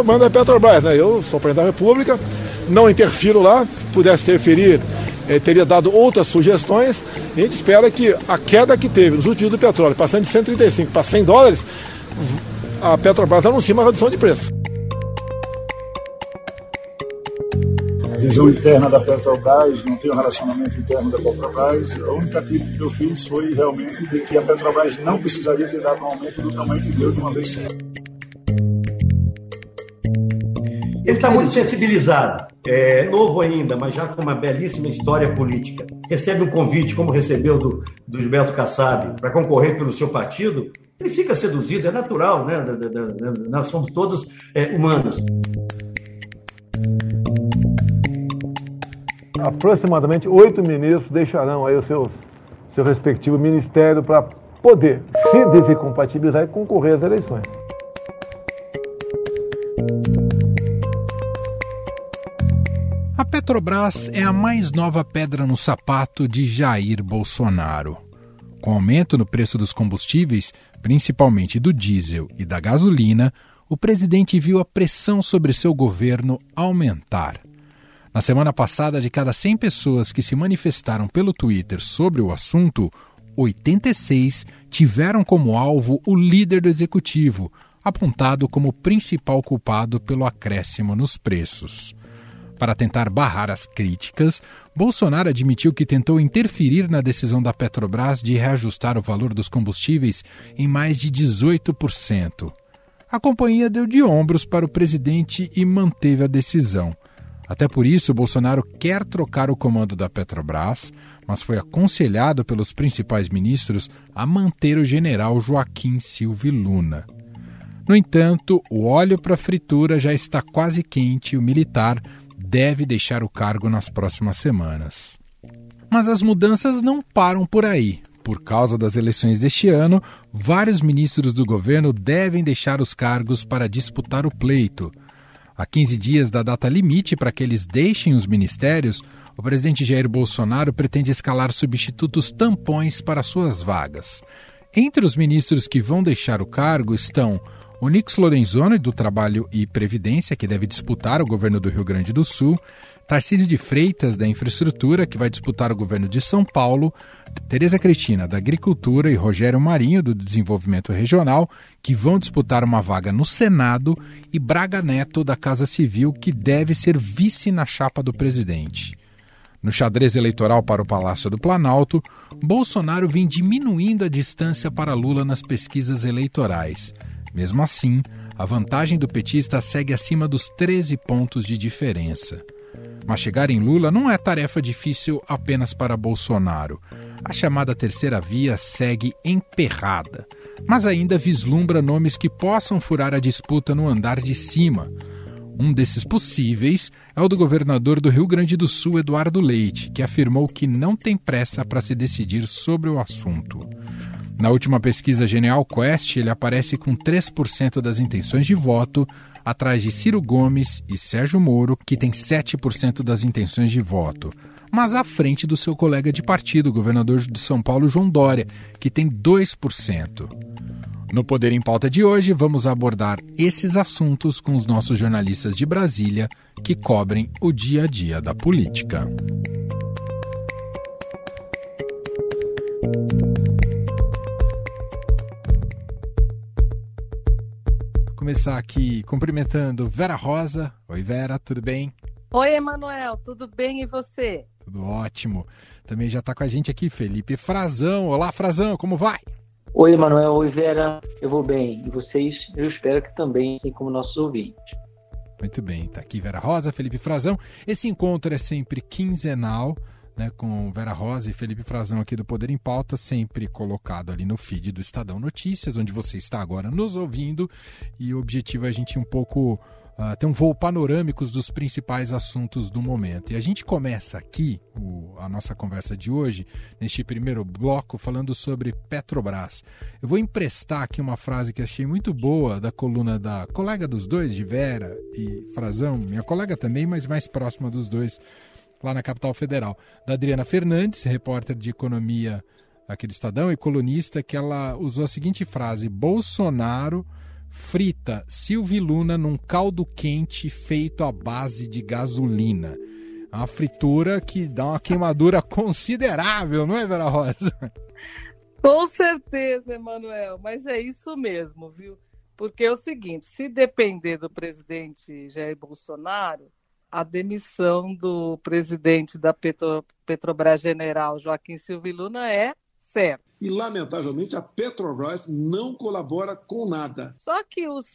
comando da Petrobras. Né? Eu sou presidente da República, não interfiro lá, pudesse interferir, eh, teria dado outras sugestões. A gente espera que a queda que teve nos últimos do petróleo, passando de 135 para 100 dólares, a Petrobras anuncie uma redução de preço. visão interna da Petrobras, não tem um relacionamento interno da Petrobras. A única crítica que eu fiz foi realmente de que a Petrobras não precisaria ter dado um aumento do tamanho que deu de uma vez só. Ele está muito sensibilizado, é novo ainda, mas já com uma belíssima história política. Recebe um convite, como recebeu do, do Gilberto Kassab, para concorrer pelo seu partido, ele fica seduzido, é natural, né? Nós somos todos é, humanos. aproximadamente oito ministros deixarão aí o seu, seu respectivo ministério para poder se desincompatibilizar e concorrer às eleições. Petrobras é a mais nova pedra no sapato de Jair Bolsonaro. Com aumento no preço dos combustíveis, principalmente do diesel e da gasolina, o presidente viu a pressão sobre seu governo aumentar. Na semana passada, de cada 100 pessoas que se manifestaram pelo Twitter sobre o assunto, 86 tiveram como alvo o líder do executivo, apontado como principal culpado pelo acréscimo nos preços. Para tentar barrar as críticas, Bolsonaro admitiu que tentou interferir na decisão da Petrobras de reajustar o valor dos combustíveis em mais de 18%. A companhia deu de ombros para o presidente e manteve a decisão. Até por isso, Bolsonaro quer trocar o comando da Petrobras, mas foi aconselhado pelos principais ministros a manter o general Joaquim Silva Luna. No entanto, o óleo para fritura já está quase quente e o militar deve deixar o cargo nas próximas semanas. Mas as mudanças não param por aí. Por causa das eleições deste ano, vários ministros do governo devem deixar os cargos para disputar o pleito. A 15 dias da data limite para que eles deixem os ministérios, o presidente Jair Bolsonaro pretende escalar substitutos tampões para suas vagas. Entre os ministros que vão deixar o cargo estão Onix Lorenzoni, do Trabalho e Previdência, que deve disputar o governo do Rio Grande do Sul, Tarcísio de Freitas, da Infraestrutura, que vai disputar o governo de São Paulo, Tereza Cristina, da Agricultura, e Rogério Marinho, do Desenvolvimento Regional, que vão disputar uma vaga no Senado, e Braga Neto, da Casa Civil, que deve ser vice na chapa do presidente. No xadrez eleitoral para o Palácio do Planalto, Bolsonaro vem diminuindo a distância para Lula nas pesquisas eleitorais. Mesmo assim, a vantagem do petista segue acima dos 13 pontos de diferença. Mas chegar em Lula não é tarefa difícil apenas para Bolsonaro. A chamada terceira via segue emperrada, mas ainda vislumbra nomes que possam furar a disputa no andar de cima. Um desses possíveis é o do governador do Rio Grande do Sul, Eduardo Leite, que afirmou que não tem pressa para se decidir sobre o assunto. Na última pesquisa Genial Quest, ele aparece com 3% das intenções de voto, atrás de Ciro Gomes e Sérgio Moro, que tem 7% das intenções de voto, mas à frente do seu colega de partido, governador de São Paulo, João Dória, que tem 2%. No Poder em Pauta de hoje, vamos abordar esses assuntos com os nossos jornalistas de Brasília que cobrem o dia a dia da política. Começar aqui cumprimentando Vera Rosa. Oi, Vera, tudo bem? Oi, Emanuel, tudo bem e você? Tudo ótimo. Também já está com a gente aqui Felipe Frazão. Olá, Frazão, como vai? Oi, Emanuel. Oi, Vera. Eu vou bem. E vocês, eu espero que também, assim como nossos ouvintes. Muito bem, está aqui Vera Rosa, Felipe Frazão. Esse encontro é sempre quinzenal né, com Vera Rosa e Felipe Frazão aqui do Poder em Pauta, sempre colocado ali no feed do Estadão Notícias, onde você está agora nos ouvindo. E o objetivo é a gente um pouco uh, ter um voo panorâmico dos principais assuntos do momento. E a gente começa aqui o, a nossa conversa de hoje, neste primeiro bloco, falando sobre Petrobras. Eu vou emprestar aqui uma frase que achei muito boa da coluna da colega dos dois, de Vera e Frazão, minha colega também, mas mais próxima dos dois lá na capital federal, da Adriana Fernandes, repórter de economia aqui do Estadão e colunista, que ela usou a seguinte frase: Bolsonaro frita Silvio Luna num caldo quente feito à base de gasolina. Uma fritura que dá uma queimadura considerável, não é, Vera Rosa? Com certeza, Emanuel, mas é isso mesmo, viu? Porque é o seguinte: se depender do presidente Jair Bolsonaro, a demissão do presidente da Petro, Petrobras General, Joaquim Silvio Luna, é certa. E, lamentavelmente, a Petrobras não colabora com nada. Só que os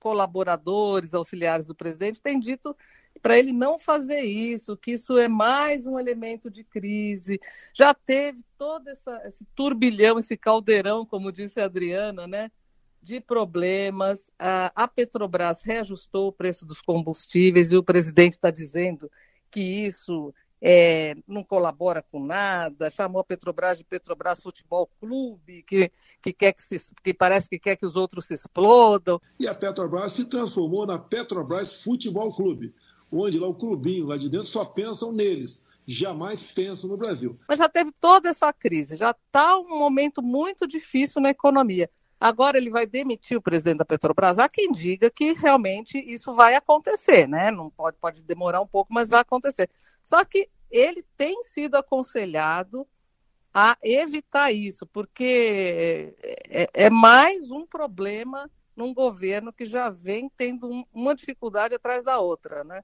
colaboradores, auxiliares do presidente, têm dito para ele não fazer isso, que isso é mais um elemento de crise. Já teve todo essa, esse turbilhão, esse caldeirão, como disse a Adriana, né? De problemas. A Petrobras reajustou o preço dos combustíveis e o presidente está dizendo que isso é, não colabora com nada, chamou a Petrobras de Petrobras Futebol Clube, que, que, quer que, se, que parece que quer que os outros se explodam. E a Petrobras se transformou na Petrobras Futebol Clube, onde lá o clubinho lá de dentro só pensam neles jamais pensam no Brasil. Mas já teve toda essa crise, já está um momento muito difícil na economia. Agora ele vai demitir o presidente da Petrobras. Há quem diga que realmente isso vai acontecer, né? Não pode, pode demorar um pouco, mas vai acontecer. Só que ele tem sido aconselhado a evitar isso, porque é, é mais um problema num governo que já vem tendo um, uma dificuldade atrás da outra, né?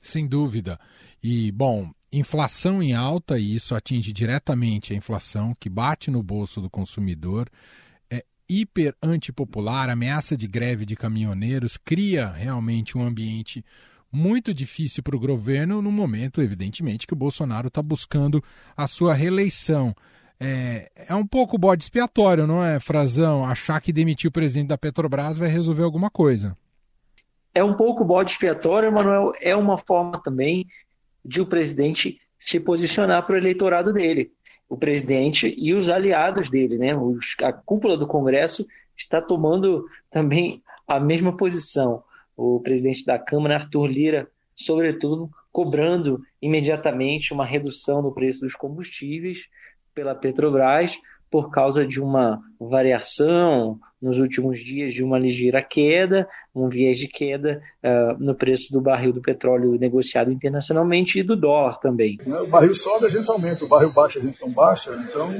Sem dúvida. E, bom, inflação em alta, e isso atinge diretamente a inflação, que bate no bolso do consumidor hiper antipopular, ameaça de greve de caminhoneiros, cria realmente um ambiente muito difícil para o governo no momento, evidentemente, que o Bolsonaro está buscando a sua reeleição. É, é um pouco bode expiatório, não é, Frazão? Achar que demitir o presidente da Petrobras vai resolver alguma coisa. É um pouco bode expiatório, Manuel. É uma forma também de o presidente se posicionar para o eleitorado dele o presidente e os aliados dele, né? Os, a cúpula do Congresso está tomando também a mesma posição. O presidente da Câmara, Arthur Lira, sobretudo, cobrando imediatamente uma redução no preço dos combustíveis pela Petrobras, por causa de uma variação nos últimos dias de uma ligeira queda, um viés de queda uh, no preço do barril do petróleo negociado internacionalmente e do dólar também. O barril sobe, a gente aumenta, o barril baixa, a gente não baixa, então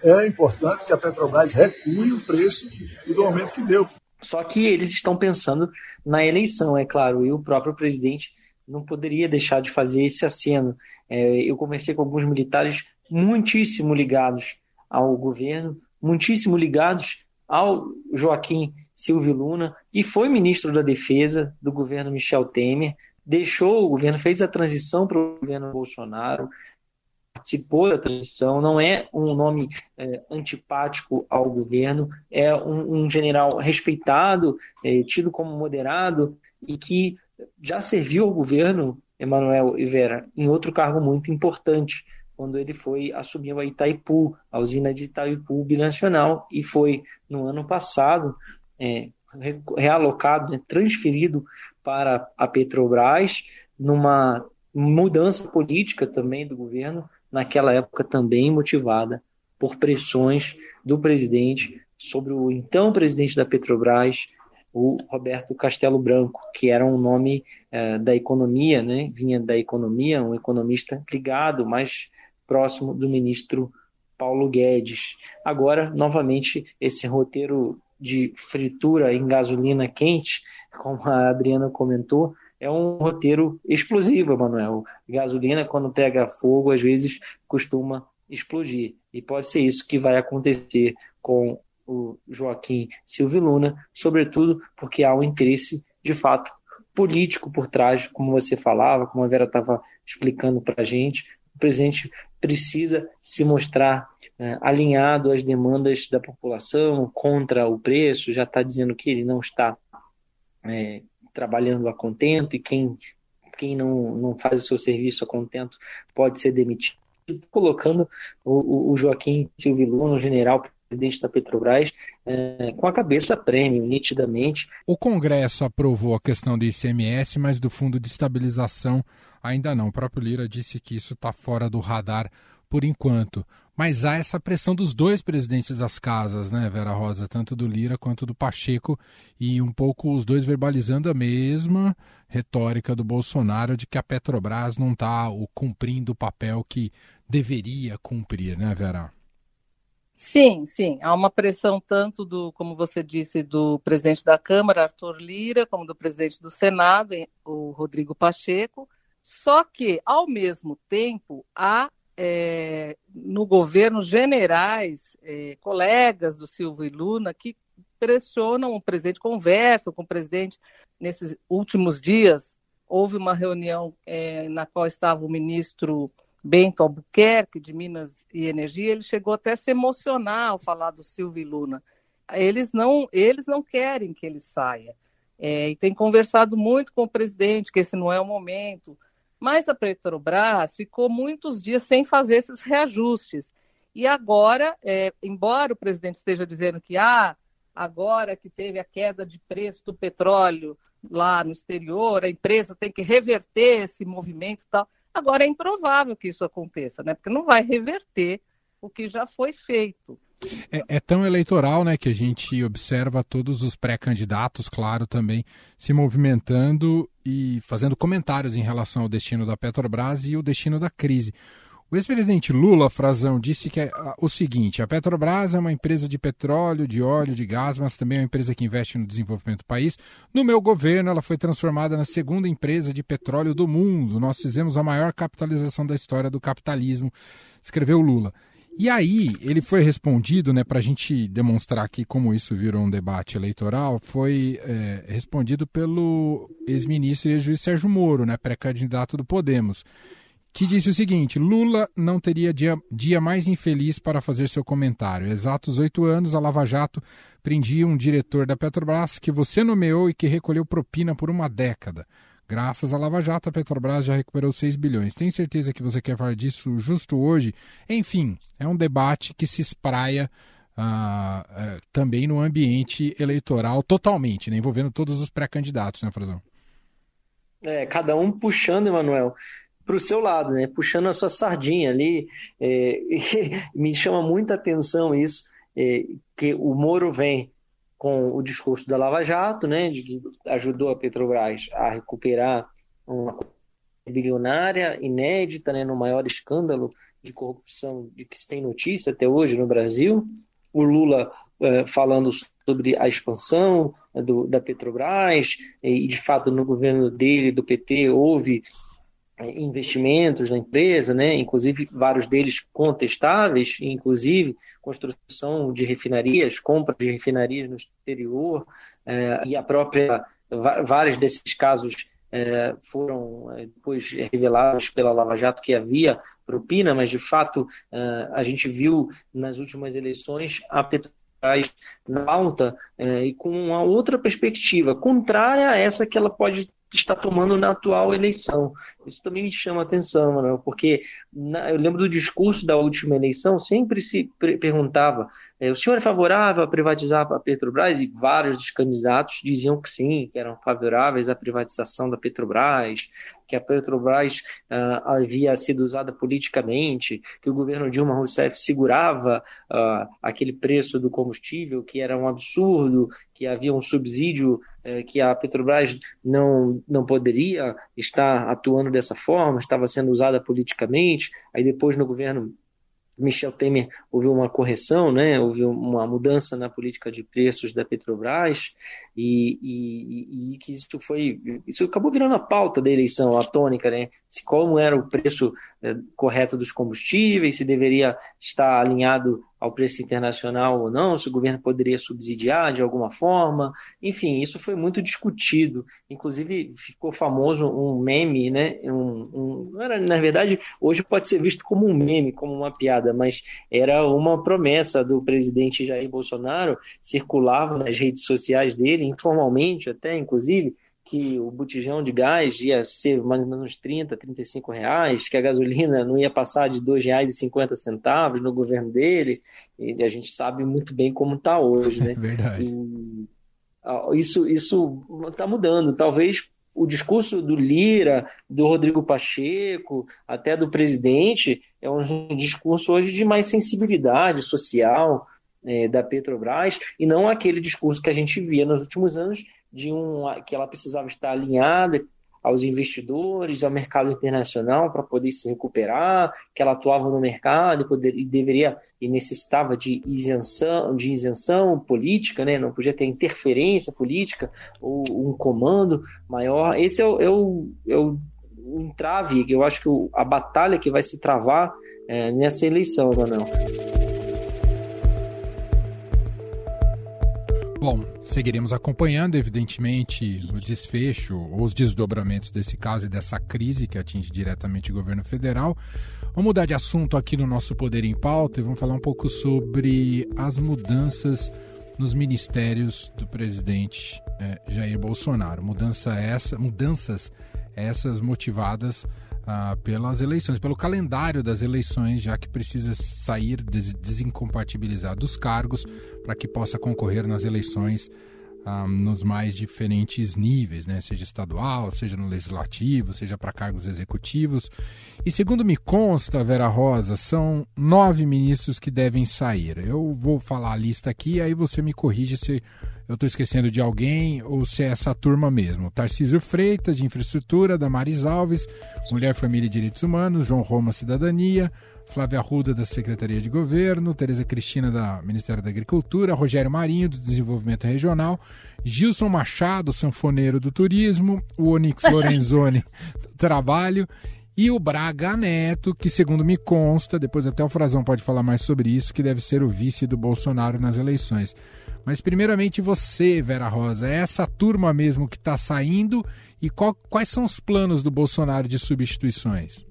é importante que a Petrobras recue o preço do aumento que deu. Só que eles estão pensando na eleição, é claro, e o próprio presidente não poderia deixar de fazer esse aceno. É, eu conversei com alguns militares muitíssimo ligados ao governo, muitíssimo ligados ao Joaquim Silvio Luna, e foi ministro da Defesa do governo Michel Temer, deixou o governo, fez a transição para o governo Bolsonaro, participou da transição, não é um nome é, antipático ao governo, é um, um general respeitado, é, tido como moderado e que já serviu ao governo, Emanuel e Vera, em outro cargo muito importante, quando ele foi assumiu a Itaipu, a usina de Itaipu binacional, e foi no ano passado é, realocado, né, transferido para a Petrobras, numa mudança política também do governo, naquela época também motivada por pressões do presidente sobre o então presidente da Petrobras, o Roberto Castelo Branco, que era um nome é, da economia, né? vinha da economia, um economista ligado, mas próximo do ministro Paulo Guedes. Agora, novamente, esse roteiro de fritura em gasolina quente, como a Adriana comentou, é um roteiro explosivo, Manuel. Gasolina, quando pega fogo, às vezes costuma explodir. E pode ser isso que vai acontecer com o Joaquim Silvio Luna, sobretudo porque há um interesse, de fato, político por trás, como você falava, como a Vera estava explicando para a gente. O presidente precisa se mostrar é, alinhado às demandas da população contra o preço, já está dizendo que ele não está é, trabalhando a contento e quem, quem não, não faz o seu serviço a contento pode ser demitido, colocando o, o Joaquim o general presidente da Petrobras, é, com a cabeça prêmio, nitidamente. O Congresso aprovou a questão do ICMS, mas do Fundo de Estabilização ainda não. O próprio Lira disse que isso está fora do radar por enquanto. Mas há essa pressão dos dois presidentes das casas, né, Vera Rosa, tanto do Lira quanto do Pacheco, e um pouco os dois verbalizando a mesma retórica do Bolsonaro de que a Petrobras não está cumprindo o papel que deveria cumprir, né, Vera? Sim, sim. Há uma pressão tanto do, como você disse, do presidente da Câmara, Arthur Lira, como do presidente do Senado, o Rodrigo Pacheco. Só que, ao mesmo tempo, há é, no governo generais, é, colegas do Silvio e Luna, que pressionam o presidente, conversam com o presidente. Nesses últimos dias, houve uma reunião é, na qual estava o ministro Bento Albuquerque, de Minas e Energia, ele chegou até a se emocionar ao falar do Silvio e Luna. Eles não, eles não querem que ele saia. É, e tem conversado muito com o presidente, que esse não é o momento. Mas a Petrobras ficou muitos dias sem fazer esses reajustes. E agora, é, embora o presidente esteja dizendo que ah, agora que teve a queda de preço do petróleo lá no exterior, a empresa tem que reverter esse movimento e tal. Agora é improvável que isso aconteça, né? Porque não vai reverter o que já foi feito. É, é, tão eleitoral, né, que a gente observa todos os pré-candidatos, claro, também se movimentando e fazendo comentários em relação ao destino da Petrobras e o destino da crise. O ex-presidente Lula, Frazão, disse que é o seguinte: a Petrobras é uma empresa de petróleo, de óleo, de gás, mas também é uma empresa que investe no desenvolvimento do país. No meu governo, ela foi transformada na segunda empresa de petróleo do mundo. Nós fizemos a maior capitalização da história do capitalismo, escreveu Lula. E aí, ele foi respondido, né, para a gente demonstrar aqui como isso virou um debate eleitoral, foi é, respondido pelo ex-ministro e ex-juiz Sérgio Moro, né, pré-candidato do Podemos que disse o seguinte: Lula não teria dia, dia mais infeliz para fazer seu comentário. Exatos oito anos, a Lava Jato prendia um diretor da Petrobras que você nomeou e que recolheu propina por uma década. Graças à Lava Jato, a Petrobras já recuperou 6 bilhões. Tem certeza que você quer falar disso justo hoje? Enfim, é um debate que se espraia uh, uh, também no ambiente eleitoral totalmente, né, envolvendo todos os pré-candidatos, né, Frazão? É, cada um puxando, Emanuel para o seu lado, né? Puxando a sua sardinha ali. É, me chama muita atenção isso, é, que o Moro vem com o discurso da Lava Jato, né? De que ajudou a Petrobras a recuperar uma bilionária inédita, né? No maior escândalo de corrupção de que se tem notícia até hoje no Brasil. O Lula é, falando sobre a expansão né, do, da Petrobras, e de fato no governo dele, do PT, houve investimentos na empresa, né? inclusive vários deles contestáveis, inclusive construção de refinarias, compra de refinarias no exterior, eh, e a própria, vários desses casos eh, foram eh, depois revelados pela Lava Jato que havia propina, mas de fato a gente viu nas últimas eleições a Petrobras na alta e com uma outra perspectiva, contrária a essa que ela pode está tomando na atual eleição. Isso também me chama atenção, Manuel, porque na, eu lembro do discurso da última eleição, sempre se perguntava é, o senhor é favorável a privatizar a Petrobras? E vários dos candidatos diziam que sim, que eram favoráveis à privatização da Petrobras, que a Petrobras uh, havia sido usada politicamente, que o governo Dilma Rousseff segurava uh, aquele preço do combustível, que era um absurdo, que havia um subsídio que a Petrobras não, não poderia estar atuando dessa forma, estava sendo usada politicamente. Aí depois no governo Michel Temer houve uma correção, né? houve uma mudança na política de preços da Petrobras e, e, e, que isso foi isso acabou virando a pauta da eleição, a tônica, né? Se como era o preço é, correto dos combustíveis, se deveria estar alinhado ao preço internacional ou não, se o governo poderia subsidiar de alguma forma, enfim, isso foi muito discutido. Inclusive ficou famoso um meme, né? Um, um, era, na verdade, hoje pode ser visto como um meme, como uma piada, mas era uma promessa do presidente Jair Bolsonaro, circulava nas redes sociais dele informalmente até, inclusive, que o botijão de gás ia ser mais ou menos 30, 35 reais, que a gasolina não ia passar de R$ 2,50 no governo dele, e a gente sabe muito bem como está hoje, né? Verdade. E, isso isso está mudando, talvez o discurso do Lira, do Rodrigo Pacheco, até do presidente, é um discurso hoje de mais sensibilidade social é, da Petrobras e não aquele discurso que a gente via nos últimos anos de um que ela precisava estar alinhada aos investidores, ao mercado internacional para poder se recuperar, que ela atuava no mercado e, poder, e deveria e necessitava de isenção, de isenção política, né? não podia ter interferência política ou um comando maior. Esse é o, é o, é o entrave, eu acho que a batalha que vai se travar é, nessa eleição, Manuel. Bom, seguiremos acompanhando, evidentemente, o desfecho ou os desdobramentos desse caso e dessa crise que atinge diretamente o governo federal. Vamos mudar de assunto aqui no nosso Poder em Pauta e vamos falar um pouco sobre as mudanças nos ministérios do presidente eh, Jair Bolsonaro. Mudança essa, mudanças essas motivadas ah, pelas eleições, pelo calendário das eleições, já que precisa sair des desincompatibilizar dos cargos para que possa concorrer nas eleições ah, nos mais diferentes níveis, né? seja estadual, seja no legislativo, seja para cargos executivos. E segundo me consta, Vera Rosa, são nove ministros que devem sair. Eu vou falar a lista aqui, aí você me corrige se eu estou esquecendo de alguém ou se é essa turma mesmo. Tarcísio Freitas, de Infraestrutura, Damares Alves, Mulher, Família e Direitos Humanos, João Roma, Cidadania, Flávia Arruda, da Secretaria de Governo, Tereza Cristina, da Ministério da Agricultura, Rogério Marinho, do Desenvolvimento Regional, Gilson Machado, sanfoneiro do Turismo, o Onix Lorenzoni, do Trabalho, e o Braga Neto, que segundo me consta, depois até o Frazão pode falar mais sobre isso, que deve ser o vice do Bolsonaro nas eleições. Mas primeiramente você, Vera Rosa, é essa turma mesmo que está saindo e qual, quais são os planos do Bolsonaro de substituições?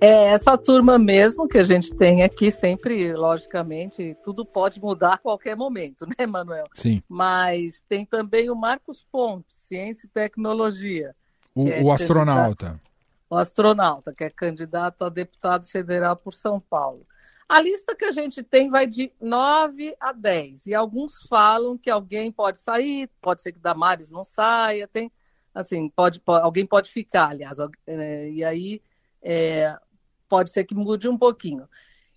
É essa turma mesmo que a gente tem aqui, sempre, logicamente, tudo pode mudar a qualquer momento, né, Manuel? Sim. Mas tem também o Marcos Pontes, Ciência e Tecnologia. O, é o astronauta. O astronauta, que é candidato a deputado federal por São Paulo. A lista que a gente tem vai de 9 a 10. E alguns falam que alguém pode sair, pode ser que Damares não saia, tem assim, pode, pode alguém pode ficar, aliás, é, e aí é, pode ser que mude um pouquinho.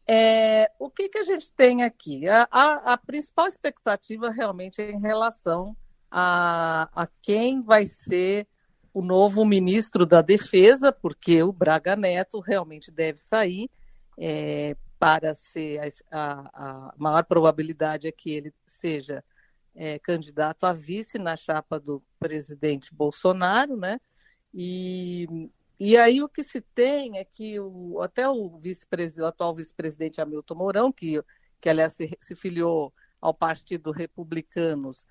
É, o que, que a gente tem aqui? A, a, a, principal expectativa realmente é em relação a, a quem vai ser o novo ministro da Defesa, porque o Braga Neto realmente deve sair. É, para ser a, a, maior probabilidade é que ele seja é, candidato a vice na chapa do presidente Bolsonaro, né? E, e aí o que se tem é que o, até o o atual vice-presidente Hamilton Mourão, que, que aliás se, se filiou ao Partido Republicanos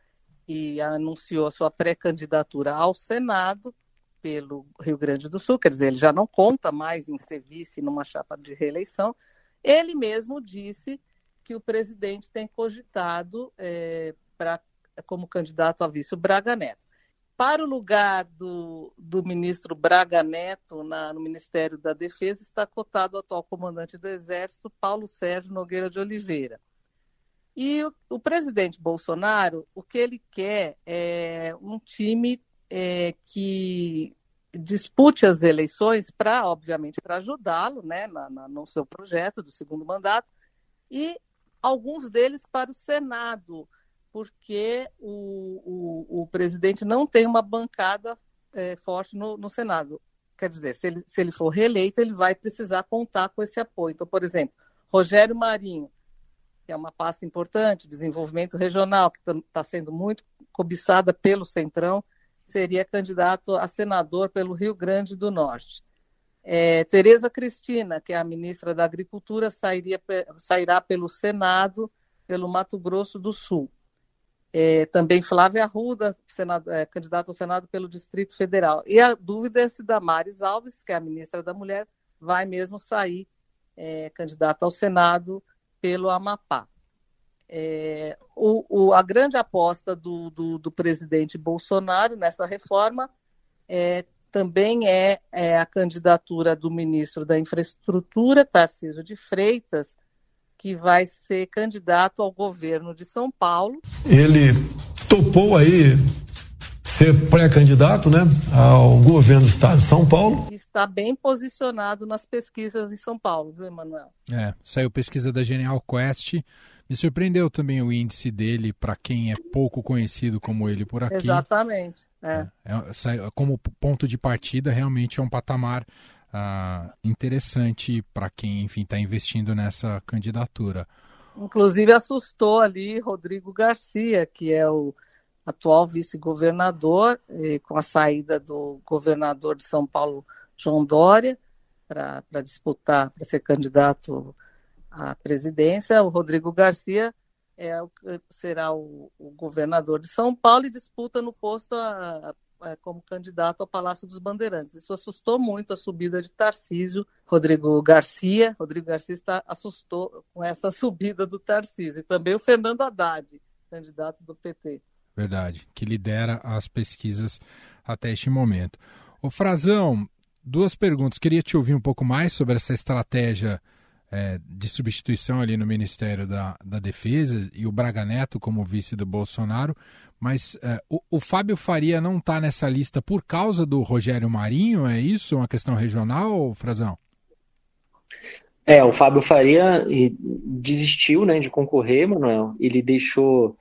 e anunciou a sua pré-candidatura ao Senado pelo Rio Grande do Sul, quer dizer, ele já não conta mais em ser vice numa chapa de reeleição, ele mesmo disse que o presidente tem cogitado é, pra, como candidato a vice o Braga Neto. Para o lugar do, do ministro Braga Neto na, no Ministério da Defesa está cotado o atual comandante do Exército, Paulo Sérgio Nogueira de Oliveira. E o, o presidente Bolsonaro, o que ele quer é um time é, que dispute as eleições para, obviamente, para ajudá-lo né, na, na, no seu projeto do segundo mandato, e alguns deles para o Senado, porque o, o, o presidente não tem uma bancada é, forte no, no, Senado. Quer dizer, se ele, se ele for reeleito, ele vai precisar contar com esse apoio. Então, por exemplo, Rogério Marinho, que é uma pasta importante, desenvolvimento regional, que está tá sendo muito cobiçada pelo Centrão, seria candidato a senador pelo Rio Grande do Norte. É, Tereza Cristina, que é a ministra da Agricultura, sairia, sairá pelo Senado, pelo Mato Grosso do Sul. É, também Flávia Arruda, senado, é, candidato ao Senado pelo Distrito Federal. E a dúvida é se Damares Alves, que é a ministra da Mulher, vai mesmo sair é, candidata ao Senado pelo Amapá. É, o, o, a grande aposta do, do, do, presidente Bolsonaro nessa reforma é, também é, é, a candidatura do ministro da Infraestrutura, Tarcísio de Freitas, que vai ser candidato ao governo de São Paulo. Ele topou aí ser pré-candidato né, ao governo do estado de São Paulo. Está bem posicionado nas pesquisas em São Paulo, viu, Emanuel? É, saiu pesquisa da Genial Quest. Me surpreendeu também o índice dele para quem é pouco conhecido como ele por aqui. Exatamente. É. É, é, como ponto de partida, realmente é um patamar ah, interessante para quem, enfim, está investindo nessa candidatura. Inclusive assustou ali Rodrigo Garcia, que é o atual vice-governador, com a saída do governador de São Paulo, João Dória, para disputar, para ser candidato à presidência. O Rodrigo Garcia é, será o, o governador de São Paulo e disputa no posto a, a, como candidato ao Palácio dos Bandeirantes. Isso assustou muito a subida de Tarcísio, Rodrigo Garcia. Rodrigo Garcia está, assustou com essa subida do Tarcísio. E também o Fernando Haddad, candidato do PT. Verdade, que lidera as pesquisas até este momento. O Frazão, duas perguntas. Queria te ouvir um pouco mais sobre essa estratégia é, de substituição ali no Ministério da, da Defesa e o Braga Neto como vice do Bolsonaro, mas é, o, o, Fábio Faria não está nessa lista por causa do Rogério Marinho, é isso? Uma questão regional, Frazão? É, o Fábio Faria desistiu né, de concorrer, Manuel. Ele deixou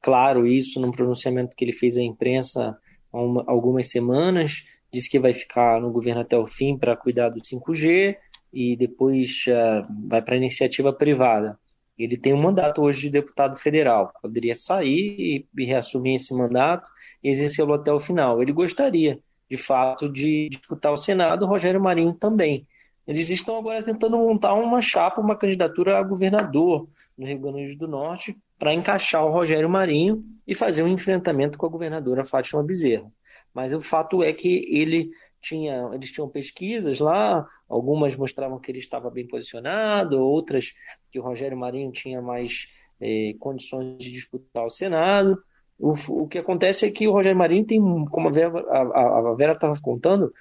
claro isso num pronunciamento que ele fez à imprensa há uma, algumas semanas. Disse que vai ficar no governo até o fim para cuidar do 5G e depois uh, vai para a iniciativa privada. Ele tem um mandato hoje de deputado federal. Poderia sair e, reassumir esse mandato e exercê-lo até o final. Ele gostaria, de fato, de disputar o Senado, o Rogério Marinho também. Eles estão agora tentando montar uma chapa, uma candidatura a governador no Rio Grande do Norte, para encaixar o Rogério Marinho e fazer um enfrentamento com a governadora Fátima Bezerra. Mas o fato é que ele tinha, eles tinham pesquisas lá, algumas mostravam que ele estava bem posicionado, outras que o Rogério Marinho tinha mais eh, condições de disputar o Senado. O, o, que acontece é que o Rogério Marinho tem, como a Vera estava contando,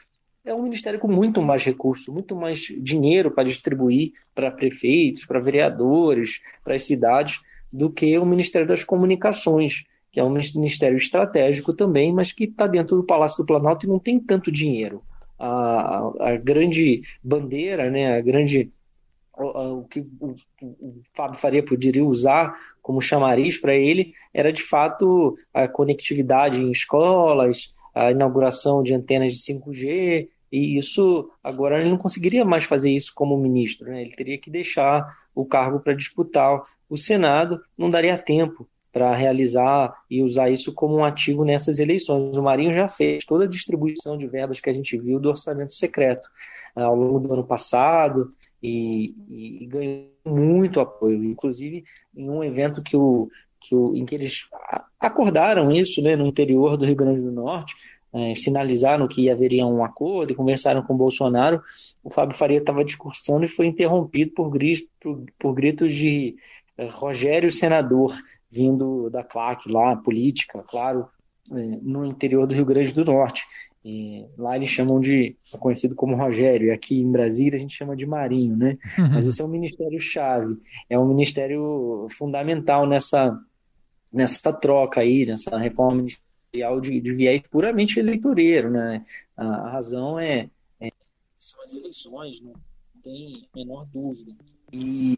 é um ministério com muito mais recursos, muito mais dinheiro para distribuir para prefeitos, para vereadores, para as cidades do que o Ministério das Comunicações, que é um ministério estratégico também, mas que está dentro do Palácio do Planalto e não tem tanto dinheiro. A, a grande bandeira, né, a grande o, que o, o, Fábio Faria poderia usar como chamariz para ele era de fato a conectividade em escolas, a inauguração de antenas de 5G, e isso agora ele não conseguiria mais fazer isso como ministro, né? ele teria que deixar o cargo para disputar o Senado não daria tempo para realizar e usar isso como um ativo nessas eleições. O Marinho já fez toda a distribuição de verbas que a gente viu do orçamento secreto uh, ao longo do ano passado e, e, e, ganhou muito apoio, inclusive em um evento que o, que o, em que eles acordaram isso né, no interior do Rio Grande do Norte, é, sinalizaram que haveria um acordo e conversaram com o Bolsonaro, o Fábio Faria estava discursando e foi interrompido por, grito, por, por gritos de Rogério Senador, vindo da claque lá, política, claro, é, no interior do Rio Grande do Norte. E lá eles chamam de, é conhecido como Rogério, e aqui em Brasília a gente chama de Marinho, né? Uhum. Mas esse é um ministério-chave, é um ministério fundamental nessa, nessa troca aí, nessa reforma ministerial de, de viés puramente eleitoreiro, né? A, a razão é, é, são as eleições, não tem a menor dúvida. E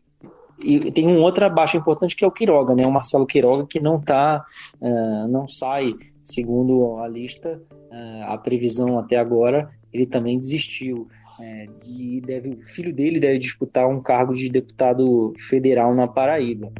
e tem um outro abaixo importante que é o Quiroga, né? O Marcelo Quiroga que não tá, uh, não sai, segundo a lista, uh, a previsão até agora, ele também desistiu. Uh, e deve, o filho dele deve disputar um cargo de deputado federal na Paraíba.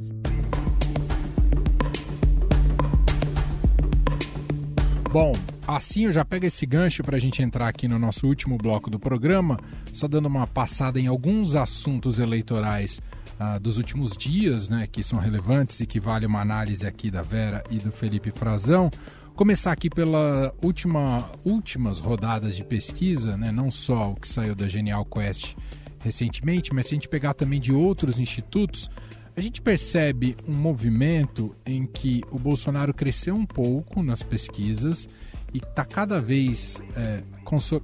Bom, assim eu já pego esse gancho para a gente entrar aqui no nosso último bloco do programa, só dando uma passada em alguns assuntos eleitorais uh, dos últimos dias, né, que são relevantes e que vale uma análise aqui da Vera e do Felipe Frazão. Começar aqui pela última últimas rodadas de pesquisa, né, não só o que saiu da Genial Quest recentemente, mas se a gente pegar também de outros institutos, a gente percebe um movimento em que o Bolsonaro cresceu um pouco nas pesquisas e está cada vez é,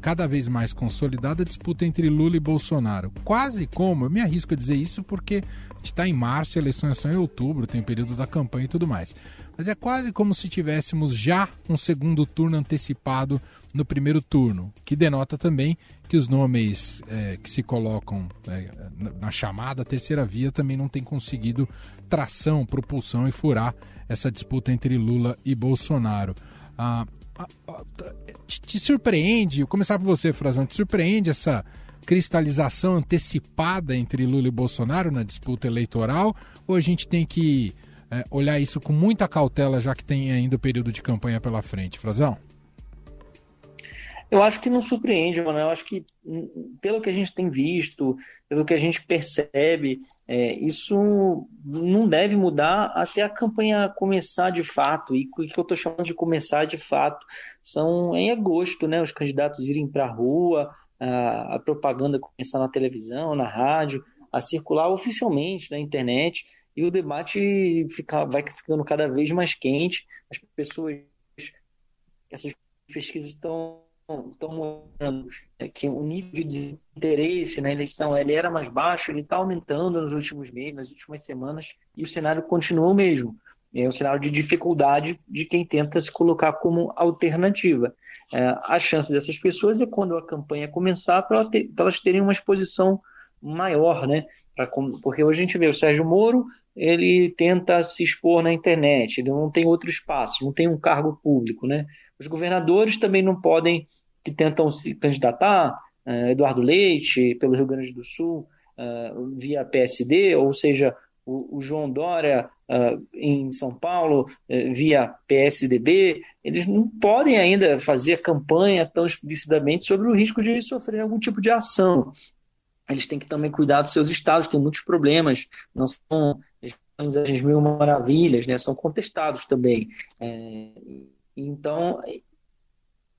cada vez mais consolidada a disputa entre Lula e Bolsonaro. Quase como, eu me arrisco a dizer isso porque a gente está em março, a eleição é só em outubro, tem o período da campanha e tudo mais. Mas é quase como se tivéssemos já um segundo turno antecipado no primeiro turno, que denota também que os nomes é, que se colocam é, na chamada terceira via também não têm conseguido tração, propulsão e furar essa disputa entre Lula e Bolsonaro. Ah, te, te surpreende, vou começar por você, Frazão, te surpreende essa cristalização antecipada entre Lula e Bolsonaro na disputa eleitoral? Ou a gente tem que é, olhar isso com muita cautela, já que tem ainda o período de campanha pela frente? Frazão? Eu acho que não surpreende, mano. Eu acho que, pelo que a gente tem visto, pelo que a gente percebe, é, isso não deve mudar até a campanha começar de fato. E o que eu estou chamando de começar de fato são em agosto, né? Os candidatos irem para a rua, a propaganda começar na televisão, na rádio, a circular oficialmente na internet e o debate fica, vai ficando cada vez mais quente. As pessoas, essas pesquisas estão estão mostrando é, que o nível de interesse na eleição ele era mais baixo, ele está aumentando nos últimos meses, nas últimas semanas, e o cenário continua o mesmo. É um cenário de dificuldade de quem tenta se colocar como alternativa. É, a chance dessas pessoas é quando a campanha começar para elas terem uma exposição maior, né? Pra, porque hoje a gente vê o Sérgio Moro, ele tenta se expor na internet, ele não tem outro espaço, não tem um cargo público, né? Os governadores também não podem que tentam se candidatar, uh, Eduardo Leite, pelo Rio Grande do Sul, uh, via PSD, ou seja, o, João Dória uh, em São Paulo, via PSDB, eles não podem ainda fazer campanha tão explicitamente sobre o risco de sofrer algum tipo de ação. Eles têm que também cuidar dos seus estados, tem muitos problemas, não são as mil maravilhas, né? são contestados também. É, então,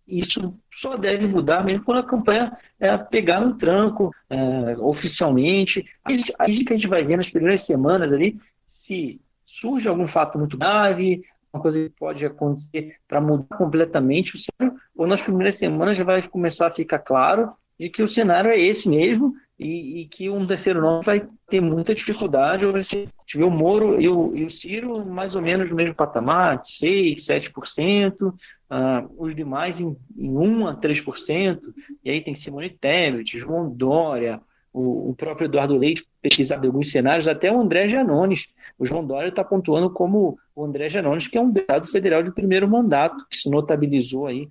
isso só deve mudar mesmo quando a campanha é, pegar no tranco é, oficialmente. Aí, que a gente vai ver nas primeiras semanas ali se surge algum fato muito grave, uma coisa que pode acontecer para mudar completamente o cenário, ou nas primeiras semanas já vai começar a ficar claro de que o cenário é esse mesmo e, e que um terceiro nome vai ter muita dificuldade, ou você tiver o Moro e o, e o Ciro mais ou menos no mesmo patamar, 6%, 7%, Uh, os demais em, em 1 a 3%, e aí tem Simone Tebet, João Dória, o, o, próprio Eduardo Leite, pesquisado em alguns cenários, até o André Janones. O João Dória está pontuando como o André Janones, que é um deputado federal de primeiro mandato, que se notabilizou aí,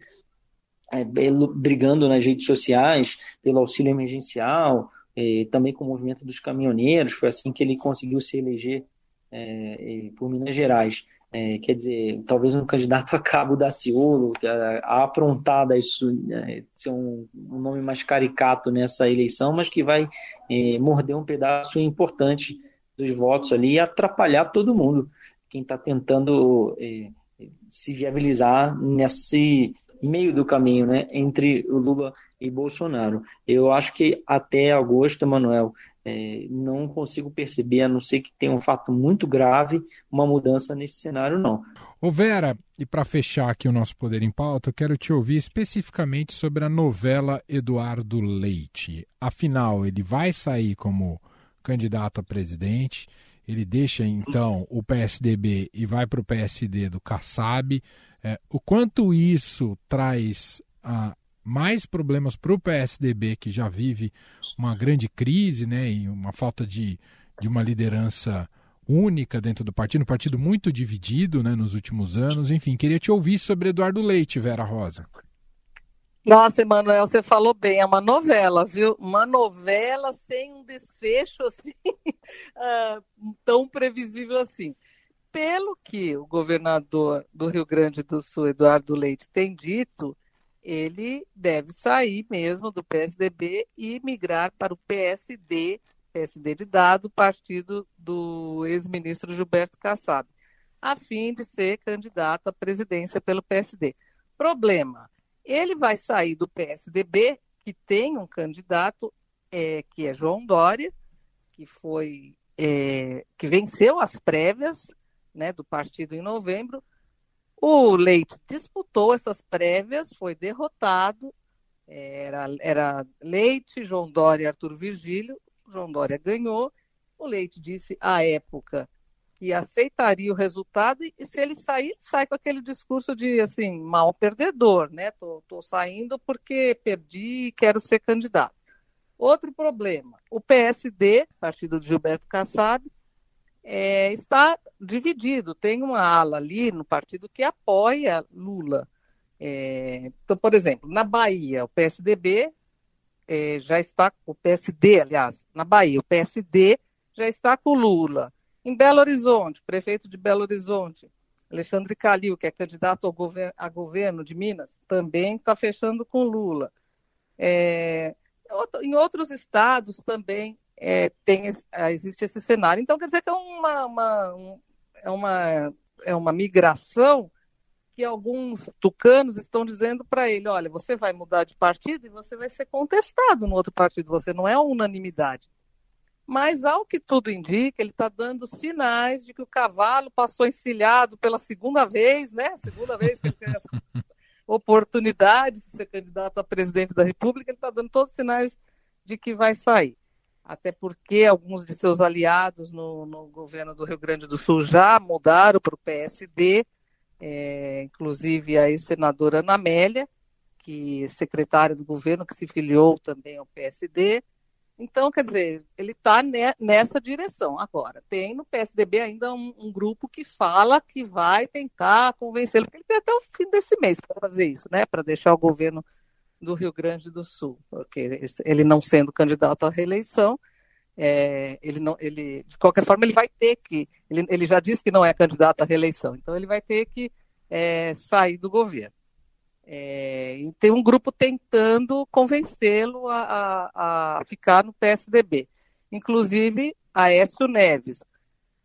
é, brigando nas redes sociais pelo auxílio emergencial, é, também com o movimento dos caminhoneiros, foi assim que ele conseguiu se eleger é, por Minas Gerais. É, quer dizer, talvez um candidato a cabo da Ciolo, a aprontada isso, é, ser um, um, nome mais caricato nessa eleição, mas que vai é, morder um pedaço importante dos votos ali e atrapalhar todo mundo, quem está tentando é, se viabilizar nesse meio do caminho, né, entre o Lula e Bolsonaro. Eu acho que até agosto, Manuel, é, não consigo perceber, a não ser que tenha um fato muito grave, uma mudança nesse cenário, não. Ô Vera, e para fechar aqui o nosso Poder em Pauta, eu quero te ouvir especificamente sobre a novela Eduardo Leite. Afinal, ele vai sair como candidato a presidente, ele deixa então o PSDB e vai para o PSD do Kassab. É, o quanto isso traz a, mais problemas para o PSDB, que já vive uma grande crise né, e uma falta de, de uma liderança única dentro do partido, um partido muito dividido né, nos últimos anos. Enfim, queria te ouvir sobre Eduardo Leite, Vera Rosa. Nossa, Emanuel, você falou bem, é uma novela, viu? Uma novela sem um desfecho assim, uh, tão previsível assim. Pelo que o governador do Rio Grande do Sul, Eduardo Leite, tem dito, ele deve sair mesmo do PSDB e migrar para o PSD, PSD de dado, partido do ex-ministro Gilberto Kassab, a fim de ser candidato à presidência pelo PSD. Problema, ele vai sair do PSDB, que tem um candidato é, que é João Dória, que foi é, que venceu as prévias né, do partido em novembro, O Leite disputou essas prévias, foi derrotado. Era, era Leite, João Dória e Arthur Virgílio. João Dória ganhou. O Leite disse à época que aceitaria o resultado e se ele sair, sai com aquele discurso de assim, mal perdedor, né? Tô, tô saindo porque perdi e quero ser candidato. Outro problema, o PSD, partido de Gilberto Kassab, é, está dividido. Tem uma ala ali no partido que apoia Lula. É, então, por exemplo, na Bahia, o PSDB é, já está, o PSD, aliás, na Bahia, o PSD já está com Lula. Em Belo Horizonte, prefeito de Belo Horizonte, Alexandre Calil, que é candidato gover a governo de Minas, também está fechando com Lula. É, em outros estados também é, tem, ah, existe esse cenário. Então, quer dizer que é uma, uma, é uma, é uma migração que alguns tucanos estão dizendo para ele: olha, você vai mudar de partido e você vai ser contestado no outro partido, você não é unanimidade. Mas, ao que tudo indica, ele está dando sinais de que o cavalo passou encilhado pela segunda vez, né? Segunda vez que ele tem essa oportunidade de ser candidato a presidente da República, ele está dando todos os sinais de que vai sair até porque alguns de seus aliados no, no governo do Rio Grande do Sul já mudaram para o PSD, é, inclusive a ex-senadora Ana Amélia, que é secretária do governo, que se filiou também ao PSD. Então, quer dizer, ele está nessa direção. Agora, tem no PSDB ainda um, um grupo que fala que vai tentar convencê-lo, porque ele tem até o fim desse mês para fazer isso, né? Para deixar o governo do Rio Grande do Sul, porque ele não sendo candidato à reeleição, é, ele não, ele, de qualquer forma, ele vai ter que, ele, ele já disse que não é candidato à reeleição, então ele vai ter que é, sair do governo. É, e tem um grupo tentando convencê-lo a, a, a, ficar no PSDB. Inclusive, Aécio Neves.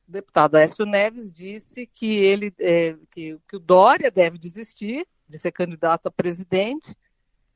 O deputado Aécio Neves disse que, ele, é, que, que o Dória deve desistir de ser candidato a presidente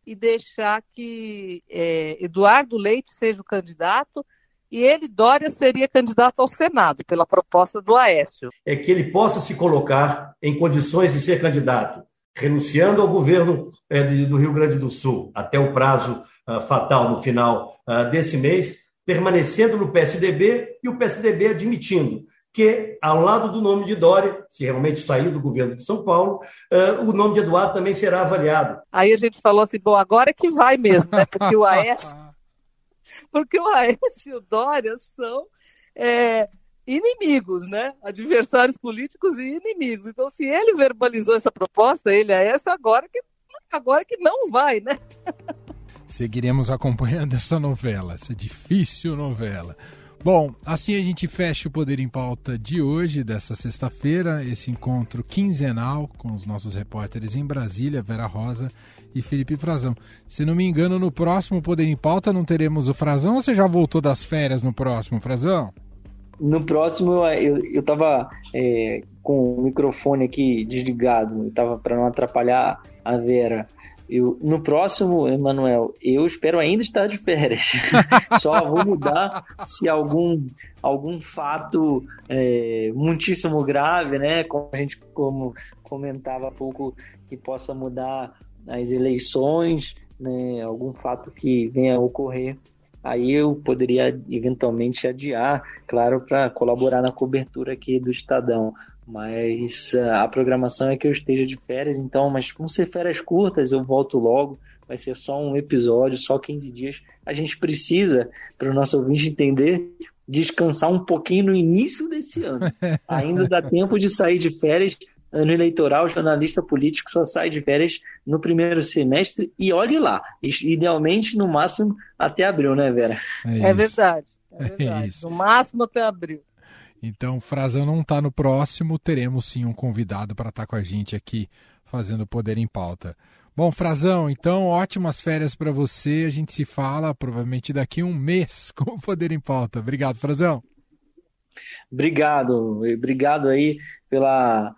e deixar que é, Eduardo Leite seja o candidato e ele, Dória, seria candidato ao Senado, pela proposta do Aécio. É que ele possa se colocar em condições de ser candidato, renunciando ao governo é, do Rio Grande do Sul, até o prazo uh, fatal no final uh, desse mês, permanecendo no PSDB e o PSDB admitindo que, ao lado do nome de Dória, se realmente sair do governo de São Paulo, uh, o nome de Eduardo também será avaliado. Aí a gente falou assim, bom, agora é que vai mesmo, né? Porque o Aécio, porque o Aécio e o Dória são é, inimigos, né? Adversários políticos e inimigos. Então, se ele verbalizou essa proposta, ele, Aécio, agora que, agora que não vai, né? Seguiremos acompanhando essa novela, essa difícil novela. Bom, assim a gente fecha o Poder em Pauta de hoje, dessa sexta-feira, esse encontro quinzenal com os nossos repórteres em Brasília, Vera Rosa e Felipe Frazão. Se não me engano, no próximo Poder em Pauta não teremos o Frazão ou você já voltou das férias no próximo, Frazão? No próximo eu, eu tava é, com o microfone aqui desligado, eu tava para não atrapalhar a Vera. Eu, no próximo, Emanuel, eu espero ainda estar de férias. Só vou mudar se algum, algum fato é, muitíssimo grave, né? Como a gente como comentava há pouco, que possa mudar as eleições, né? Algum fato que venha a ocorrer. Aí eu poderia eventualmente adiar, claro, para colaborar na cobertura aqui do Estadão mas ah, a programação é que eu esteja de férias, então, mas como ser férias curtas, eu volto logo. Vai ser só um episódio, só 15 dias. A gente precisa, para o nosso ouvinte entender, descansar um pouquinho no início desse ano. Ainda dá tempo de sair de férias. Ano eleitoral, jornalista político só sai de férias no primeiro semestre e olhe lá, idealmente no máximo até abril, né, Vera? É, é verdade, é verdade. É no máximo até abril. Então, Frazão não está no próximo, teremos sim um convidado para estar tá com a gente aqui fazendo Poder em Pauta. Bom, Frazão, então ótimas férias para você. A gente se fala provavelmente daqui um mês com o Poder em Pauta. Obrigado, Frazão. Obrigado, obrigado aí pela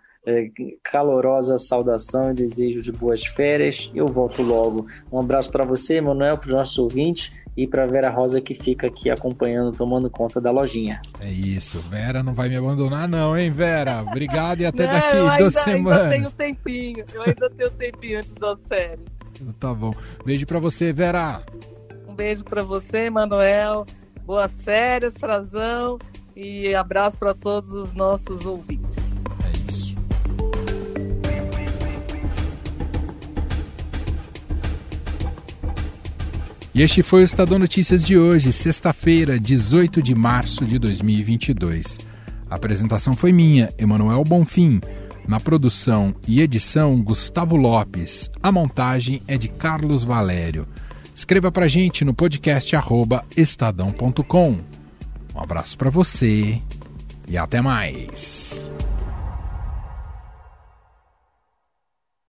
calorosa saudação e desejo de boas férias. Eu volto logo. Um abraço para você, Manuel, para os nossos ouvintes e para Vera Rosa que fica aqui acompanhando, tomando conta da lojinha. É isso, Vera não vai me abandonar não, hein, Vera? Obrigado e até não, daqui ainda, duas semanas. Eu ainda tenho tempinho, eu ainda tenho tempinho antes das férias. Tá bom. Beijo para você, Vera. Um beijo para você, Manuel. Boas férias, Frazão, e abraço para todos os nossos ouvintes. E este foi o Estadão Notícias de hoje, sexta-feira, 18 de março de 2022. A apresentação foi minha, Emanuel Bonfim. Na produção e edição, Gustavo Lopes. A montagem é de Carlos Valério. Escreva pra gente no podcast estadão.com. Um abraço para você e até mais.